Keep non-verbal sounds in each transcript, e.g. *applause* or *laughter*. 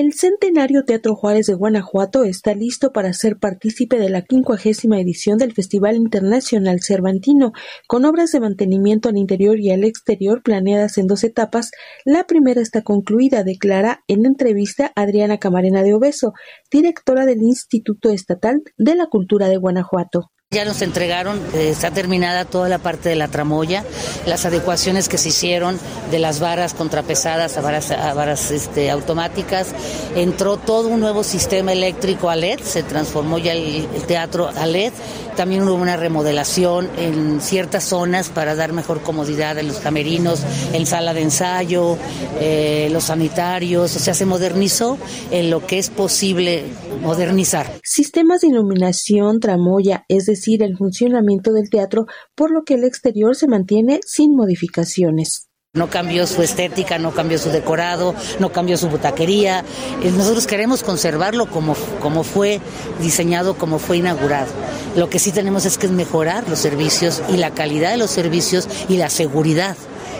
El Centenario Teatro Juárez de Guanajuato está listo para ser partícipe de la quincuagésima edición del Festival Internacional Cervantino, con obras de mantenimiento al interior y al exterior planeadas en dos etapas. La primera está concluida, declara en entrevista Adriana Camarena de Obeso, directora del Instituto Estatal de la Cultura de Guanajuato. Ya nos entregaron, eh, está terminada toda la parte de la tramoya, las adecuaciones que se hicieron de las varas contrapesadas a varas, a este, automáticas. Entró todo un nuevo sistema eléctrico a LED, se transformó ya el, teatro a LED. También hubo una remodelación en ciertas zonas para dar mejor comodidad en los camerinos, en sala de ensayo, eh, los sanitarios. O sea, se modernizó en lo que es posible modernizar. Sistemas de iluminación, tramoya, es decir, decir, el funcionamiento del teatro, por lo que el exterior se mantiene sin modificaciones. No cambió su estética, no cambió su decorado, no cambió su butaquería. Eh, nosotros queremos conservarlo como, como fue diseñado, como fue inaugurado. Lo que sí tenemos es que mejorar los servicios y la calidad de los servicios y la seguridad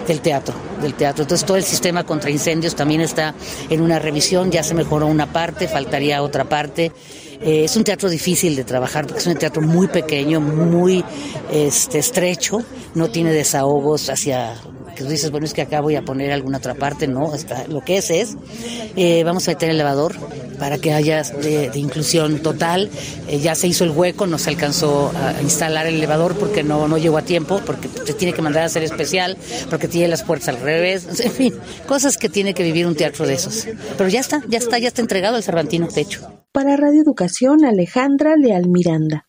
del teatro, del teatro. Entonces todo el sistema contra incendios también está en una revisión, ya se mejoró una parte, faltaría otra parte. Eh, es un teatro difícil de trabajar porque es un teatro muy pequeño, muy este, estrecho, no tiene desahogos hacia que tú dices, bueno, es que acá voy a poner alguna otra parte, no, está, lo que es es, eh, vamos a meter el elevador para que haya de, inclusión total, eh, ya se hizo el hueco, no se alcanzó a instalar el elevador porque no, no llegó a tiempo, porque se tiene que mandar a hacer especial, porque tiene las puertas al revés, *laughs* en fin, cosas que tiene que vivir un teatro de esos. Pero ya está, ya está, ya está entregado el Cervantino Techo. Para Radio Educación, Alejandra Leal Miranda.